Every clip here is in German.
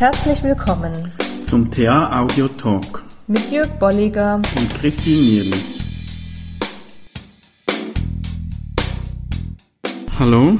Herzlich willkommen zum TA Audio Talk mit Jörg Bolliger und Christine Nierlich. Hallo.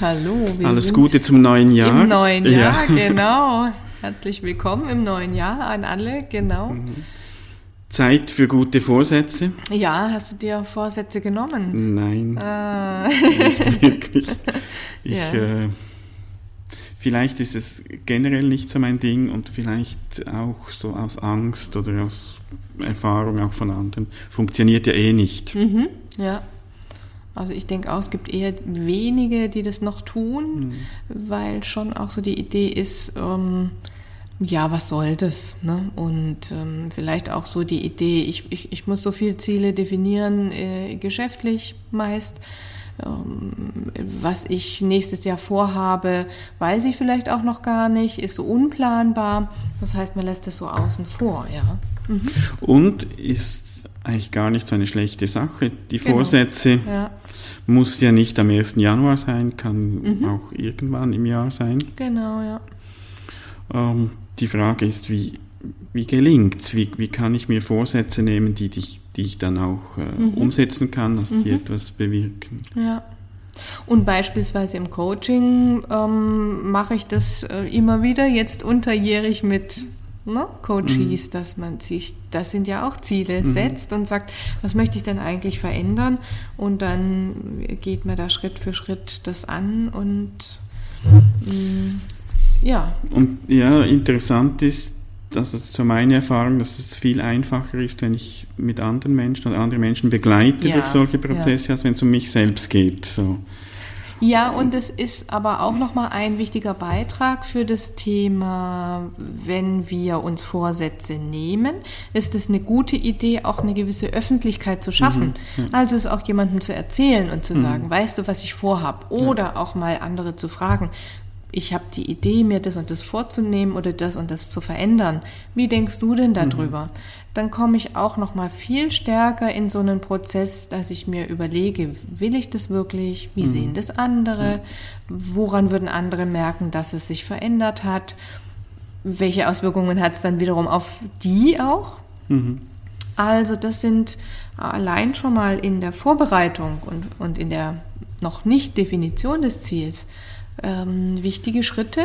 Hallo. Alles Gute zum neuen Jahr. Im neuen Jahr, ja. genau. Herzlich willkommen im neuen Jahr an alle, genau. Mhm. Zeit für gute Vorsätze? Ja, hast du dir Vorsätze genommen? Nein, ah. nicht wirklich. Ich, ja. äh, vielleicht ist es generell nicht so mein Ding und vielleicht auch so aus Angst oder aus Erfahrung auch von anderen. Funktioniert ja eh nicht. Mhm, ja. Also ich denke auch, es gibt eher wenige, die das noch tun, mhm. weil schon auch so die Idee ist, ähm, ja, was soll das? Ne? Und ähm, vielleicht auch so die Idee, ich, ich, ich muss so viele Ziele definieren, äh, geschäftlich meist. Ähm, was ich nächstes Jahr vorhabe, weiß ich vielleicht auch noch gar nicht, ist so unplanbar. Das heißt, man lässt es so außen vor, ja. Mhm. Und ist eigentlich gar nicht so eine schlechte Sache. Die genau. Vorsätze ja. muss ja nicht am 1. Januar sein, kann mhm. auch irgendwann im Jahr sein. Genau, ja. Ähm, die Frage ist, wie, wie gelingt es? Wie, wie kann ich mir Vorsätze nehmen, die, die, die ich dann auch äh, mhm. umsetzen kann, dass mhm. die etwas bewirken? Ja. Und beispielsweise im Coaching ähm, mache ich das äh, immer wieder jetzt unterjährig mit ne, Coaches, mhm. dass man sich, das sind ja auch Ziele, mhm. setzt und sagt, was möchte ich denn eigentlich verändern? Und dann geht man da Schritt für Schritt das an und mh, mm, ja. Und ja, interessant ist, dass es so meine Erfahrung, dass es viel einfacher ist, wenn ich mit anderen Menschen oder andere Menschen begleite ja, durch solche Prozesse, ja. als wenn es um mich selbst geht. So. Ja, und es ist aber auch nochmal ein wichtiger Beitrag für das Thema, wenn wir uns Vorsätze nehmen, ist es eine gute Idee, auch eine gewisse Öffentlichkeit zu schaffen. Mhm, ja. Also es auch jemandem zu erzählen und zu mhm. sagen, weißt du, was ich vorhab? Oder ja. auch mal andere zu fragen, ich habe die Idee, mir das und das vorzunehmen oder das und das zu verändern. Wie denkst du denn darüber? Mhm. Dann komme ich auch noch mal viel stärker in so einen Prozess, dass ich mir überlege, will ich das wirklich? Wie mhm. sehen das andere? Woran würden andere merken, dass es sich verändert hat? Welche Auswirkungen hat es dann wiederum auf die auch? Mhm. Also das sind allein schon mal in der Vorbereitung und, und in der noch nicht Definition des Ziels ähm, wichtige Schritte,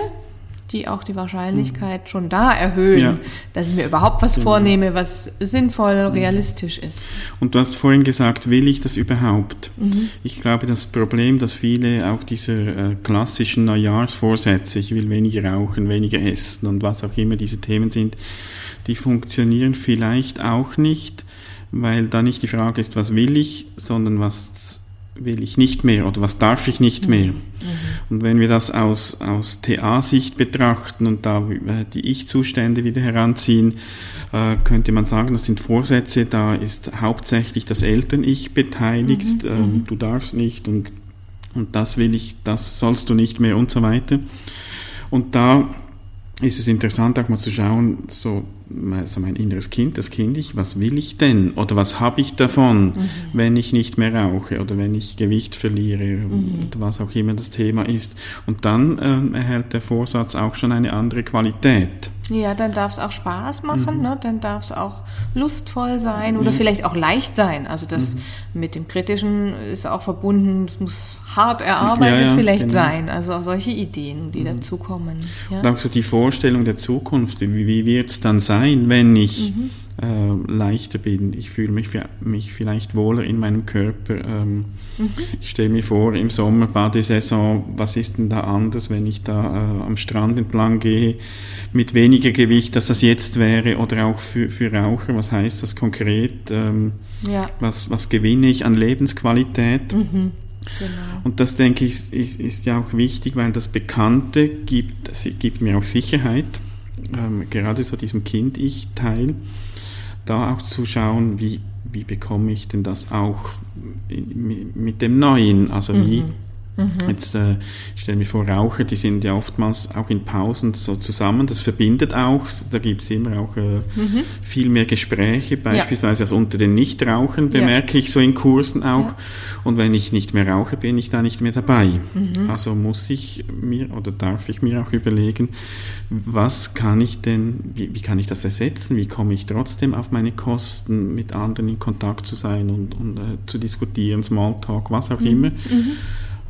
die auch die Wahrscheinlichkeit mhm. schon da erhöhen, ja. dass ich mir überhaupt was genau. vornehme, was sinnvoll, mhm. realistisch ist. Und du hast vorhin gesagt, will ich das überhaupt? Mhm. Ich glaube, das Problem, dass viele auch diese äh, klassischen Neujahrsvorsätze, ich will weniger rauchen, weniger essen und was auch immer diese Themen sind, die funktionieren vielleicht auch nicht, weil da nicht die Frage ist, was will ich, sondern was will ich nicht mehr oder was darf ich nicht mehr. Mhm. Und wenn wir das aus, aus TA-Sicht betrachten und da äh, die Ich-Zustände wieder heranziehen, äh, könnte man sagen, das sind Vorsätze, da ist hauptsächlich das Eltern-Ich beteiligt, mhm. ähm, mhm. du darfst nicht und, und das will ich, das sollst du nicht mehr und so weiter. Und da ist es interessant auch mal zu schauen, so also mein inneres Kind, das Kind ich, was will ich denn? Oder was habe ich davon, mhm. wenn ich nicht mehr rauche oder wenn ich Gewicht verliere mhm. oder was auch immer das Thema ist. Und dann ähm, erhält der Vorsatz auch schon eine andere Qualität. Ja, dann darf es auch Spaß machen, mhm. ne? dann darf es auch lustvoll sein oder ja. vielleicht auch leicht sein. Also das mhm. mit dem Kritischen ist auch verbunden, es muss hart erarbeitet ja, ja, vielleicht genau. sein. Also auch solche Ideen, die mhm. dazukommen. Ja. Und auch so die Vorstellung der Zukunft, wie, wie wird es dann sein, wenn ich mhm äh, leichter bin. Ich fühle mich, mich vielleicht wohler in meinem Körper. Ähm, mhm. Ich stelle mir vor, im Sommer, Badesaison, was ist denn da anders, wenn ich da äh, am Strand entlang gehe, mit weniger Gewicht, als das jetzt wäre, oder auch für, für Raucher, was heißt das konkret? Ähm, ja. was, was gewinne ich an Lebensqualität? Mhm. Genau. Und das denke ich ist, ist, ja auch wichtig, weil das Bekannte gibt, gibt mir auch Sicherheit, ähm, gerade so diesem Kind-Ich-Teil da auch zu schauen, wie, wie bekomme ich denn das auch mit dem Neuen? Also wie, mhm. Mhm. Jetzt äh, stellen wir vor, Raucher, die sind ja oftmals auch in Pausen so zusammen. Das verbindet auch. Da gibt es immer auch äh, mhm. viel mehr Gespräche, beispielsweise ja. als unter den Nichtrauchern bemerke ja. ich so in Kursen auch. Ja. Und wenn ich nicht mehr rauche, bin ich da nicht mehr dabei. Mhm. Also muss ich mir oder darf ich mir auch überlegen, was kann ich denn, wie, wie kann ich das ersetzen? Wie komme ich trotzdem auf meine Kosten, mit anderen in Kontakt zu sein und, und äh, zu diskutieren, Smalltalk, was auch mhm. immer.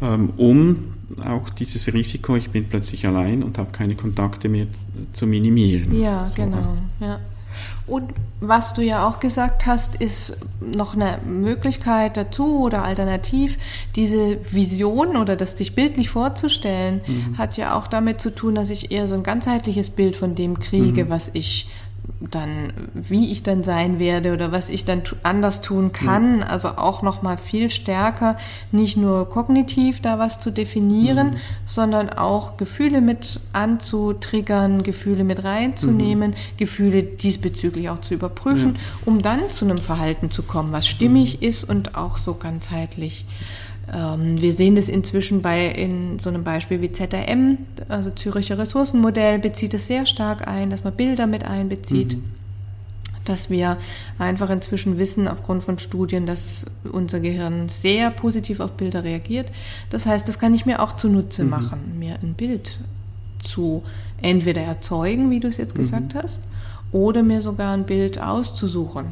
Ähm, um auch dieses Risiko, ich bin plötzlich allein und habe keine Kontakte mehr, zu minimieren. Ja, so, genau. Also ja. Und was du ja auch gesagt hast, ist noch eine Möglichkeit dazu oder alternativ, diese Vision oder das sich bildlich vorzustellen, mhm. hat ja auch damit zu tun, dass ich eher so ein ganzheitliches Bild von dem kriege, mhm. was ich dann, wie ich dann sein werde oder was ich dann anders tun kann. Mhm. Also auch noch mal viel stärker, nicht nur kognitiv da was zu definieren, mhm. sondern auch Gefühle mit anzutriggern, Gefühle mit reinzunehmen, mhm. Gefühle diesbezüglich auch zu überprüfen, ja. um dann zu einem Verhalten zu kommen, was stimmig mhm. ist und auch so ganzheitlich wir sehen das inzwischen bei in so einem Beispiel wie ZRM, also Züricher Ressourcenmodell, bezieht es sehr stark ein, dass man Bilder mit einbezieht. Mhm. Dass wir einfach inzwischen wissen, aufgrund von Studien, dass unser Gehirn sehr positiv auf Bilder reagiert. Das heißt, das kann ich mir auch zunutze mhm. machen, mir ein Bild zu entweder erzeugen, wie du es jetzt gesagt mhm. hast, oder mir sogar ein Bild auszusuchen,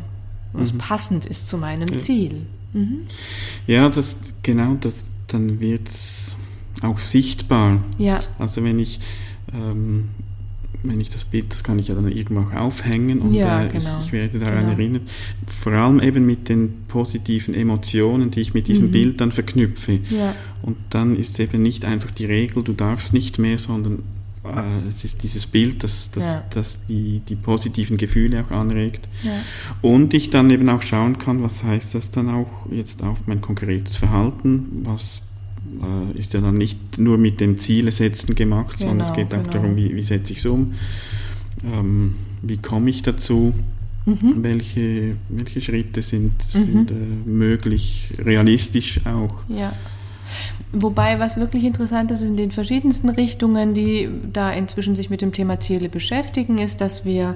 was mhm. passend ist zu meinem. Ziel. Mhm. Ja, das, genau, das, dann wird es auch sichtbar. Ja. Also wenn ich, ähm, wenn ich das Bild, das kann ich ja dann irgendwo auch aufhängen und ja, äh, genau. ich, ich, werde daran genau. erinnert. Vor allem eben mit den positiven Emotionen, die ich mit diesem mhm. Bild dann verknüpfe. Ja. Und dann ist eben nicht einfach die Regel, du darfst nicht mehr, sondern es ist dieses Bild, das, das, ja. das die, die positiven Gefühle auch anregt. Ja. Und ich dann eben auch schauen kann, was heißt das dann auch jetzt auf mein konkretes Verhalten, was äh, ist ja dann nicht nur mit dem Ziele setzen gemacht, genau, sondern es geht auch genau. darum, wie, wie setze ich es um, ähm, wie komme ich dazu. Mhm. Welche, welche Schritte sind, sind mhm. äh, möglich, realistisch auch? Ja. Wobei, was wirklich interessant ist in den verschiedensten Richtungen, die da inzwischen sich mit dem Thema Ziele beschäftigen, ist, dass wir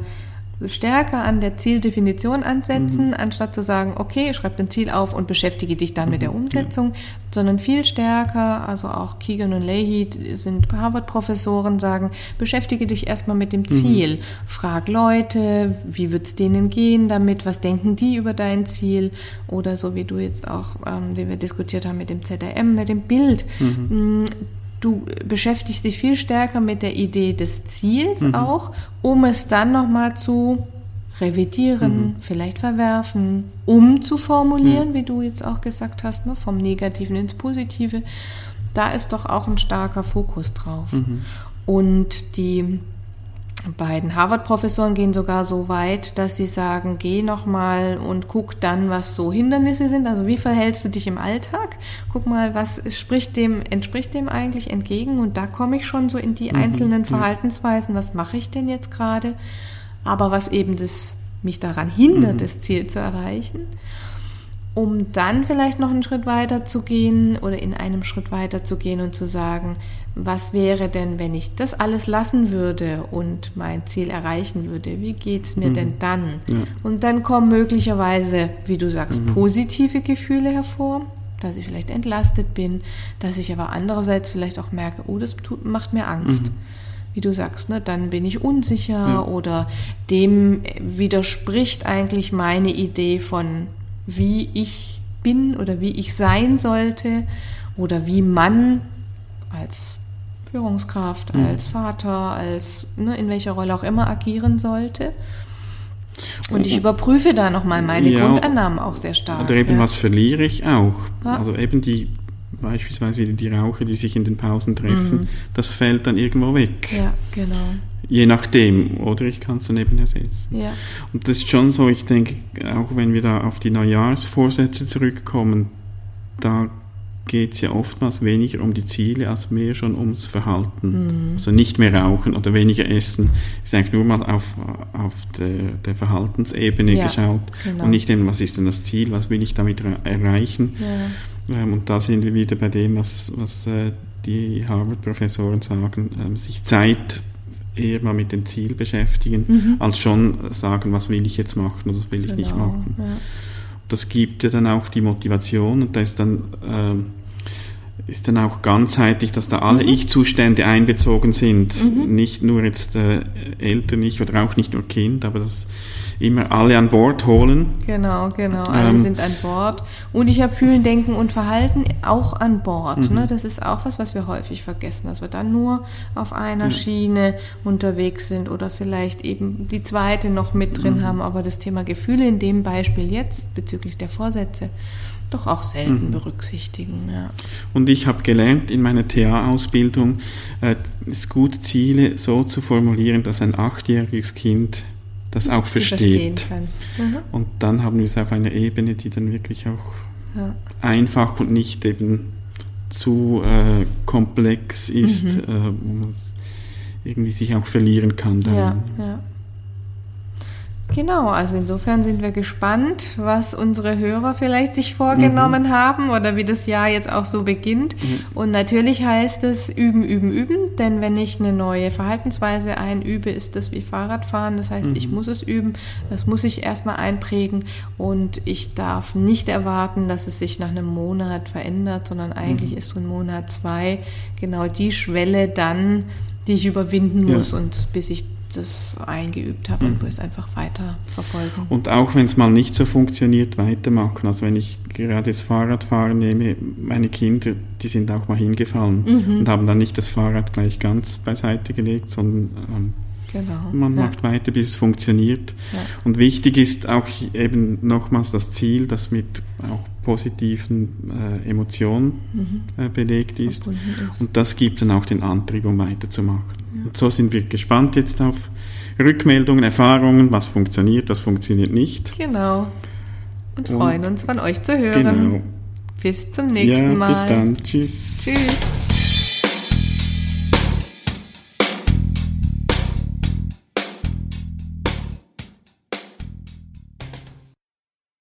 stärker an der Zieldefinition ansetzen, mhm. anstatt zu sagen, okay, schreib ein Ziel auf und beschäftige dich dann mhm. mit der Umsetzung, ja. sondern viel stärker, also auch Keegan und Leahy sind Harvard-Professoren, sagen, beschäftige dich erstmal mit dem mhm. Ziel. Mhm. Frag Leute, wie wird es denen gehen damit, was denken die über dein Ziel oder so wie du jetzt auch, ähm, wie wir diskutiert haben mit dem ZRM, mit dem Bild. Du beschäftigst dich viel stärker mit der Idee des Ziels mhm. auch, um es dann nochmal zu revidieren, mhm. vielleicht verwerfen, umzuformulieren, mhm. wie du jetzt auch gesagt hast, ne, vom Negativen ins Positive. Da ist doch auch ein starker Fokus drauf. Mhm. Und die beiden Harvard-Professoren gehen sogar so weit, dass sie sagen, geh nochmal und guck dann, was so Hindernisse sind. Also wie verhältst du dich im Alltag? Guck mal, was spricht dem, entspricht dem eigentlich entgegen? Und da komme ich schon so in die mhm, einzelnen Verhaltensweisen. Was mache ich denn jetzt gerade? Aber was eben das, mich daran hindert, mhm. das Ziel zu erreichen um dann vielleicht noch einen Schritt weiter zu gehen oder in einem Schritt weiter zu gehen und zu sagen, was wäre denn, wenn ich das alles lassen würde und mein Ziel erreichen würde? Wie geht es mir mhm. denn dann? Ja. Und dann kommen möglicherweise, wie du sagst, mhm. positive Gefühle hervor, dass ich vielleicht entlastet bin, dass ich aber andererseits vielleicht auch merke, oh, das tut, macht mir Angst. Mhm. Wie du sagst, ne, dann bin ich unsicher ja. oder dem widerspricht eigentlich meine Idee von wie ich bin oder wie ich sein sollte oder wie man als Führungskraft, mhm. als Vater, als ne, in welcher Rolle auch immer agieren sollte. Und ich überprüfe da nochmal meine ja, Grundannahmen auch sehr stark. Oder eben, ja. was verliere ich auch? Ja. Also eben die, beispielsweise die Raucher, die sich in den Pausen treffen, mhm. das fällt dann irgendwo weg. Ja, genau. Je nachdem, oder ich kann es dann eben ersetzen. Ja. Und das ist schon so, ich denke, auch wenn wir da auf die Neujahrsvorsätze zurückkommen, da geht es ja oftmals weniger um die Ziele als mehr schon ums Verhalten. Mhm. Also nicht mehr rauchen oder weniger essen, ist eigentlich nur mal auf, auf der, der Verhaltensebene ja, geschaut genau. und nicht eben, was ist denn das Ziel, was will ich damit erreichen. Ja. Ähm, und da sind wir wieder bei dem, was, was äh, die Harvard-Professoren sagen, ähm, sich Zeit eher mal mit dem Ziel beschäftigen, mhm. als schon sagen, was will ich jetzt machen oder was will ich genau, nicht machen. Ja. Das gibt ja dann auch die Motivation und da ist dann, äh, ist dann auch ganzheitlich, dass da alle mhm. Ich-Zustände einbezogen sind. Mhm. Nicht nur jetzt äh, Eltern, ich oder auch nicht nur Kind, aber das immer alle an Bord holen. Genau, genau, alle ähm, sind an Bord. Und ich habe Fühlen, Denken und Verhalten auch an Bord. Mhm. Ne? Das ist auch was, was wir häufig vergessen, dass wir dann nur auf einer ja. Schiene unterwegs sind oder vielleicht eben die zweite noch mit drin mhm. haben, aber das Thema Gefühle in dem Beispiel jetzt bezüglich der Vorsätze doch auch selten mhm. berücksichtigen. Ja. Und ich habe gelernt in meiner TA-Ausbildung, äh, es gut Ziele so zu formulieren, dass ein achtjähriges Kind das auch versteht. Mhm. Und dann haben wir es auf einer Ebene, die dann wirklich auch ja. einfach und nicht eben zu äh, komplex ist, mhm. äh, wo man irgendwie sich auch verlieren kann. Darin. Ja, ja. Genau, also insofern sind wir gespannt, was unsere Hörer vielleicht sich vorgenommen mhm. haben oder wie das Jahr jetzt auch so beginnt. Mhm. Und natürlich heißt es üben, üben, üben, denn wenn ich eine neue Verhaltensweise einübe, ist das wie Fahrradfahren. Das heißt, mhm. ich muss es üben, das muss ich erstmal einprägen und ich darf nicht erwarten, dass es sich nach einem Monat verändert, sondern eigentlich mhm. ist so ein Monat zwei genau die Schwelle dann, die ich überwinden muss ja. und bis ich das eingeübt habe und mhm. es einfach weiter verfolgen. Und auch wenn es mal nicht so funktioniert, weitermachen. Also wenn ich gerade das Fahrradfahren nehme, meine Kinder, die sind auch mal hingefallen mhm. und haben dann nicht das Fahrrad gleich ganz beiseite gelegt, sondern ähm, genau. man ja. macht weiter, bis es funktioniert. Ja. Und wichtig ist auch eben nochmals das Ziel, das mit auch positiven äh, Emotionen mhm. äh, belegt ist. Und das gibt dann auch den Antrieb, um weiterzumachen. Und so sind wir gespannt jetzt auf Rückmeldungen, Erfahrungen, was funktioniert, was funktioniert nicht. Genau. Und, Und freuen uns von euch zu hören. Genau. Bis zum nächsten ja, Mal. Bis dann. Tschüss. Tschüss.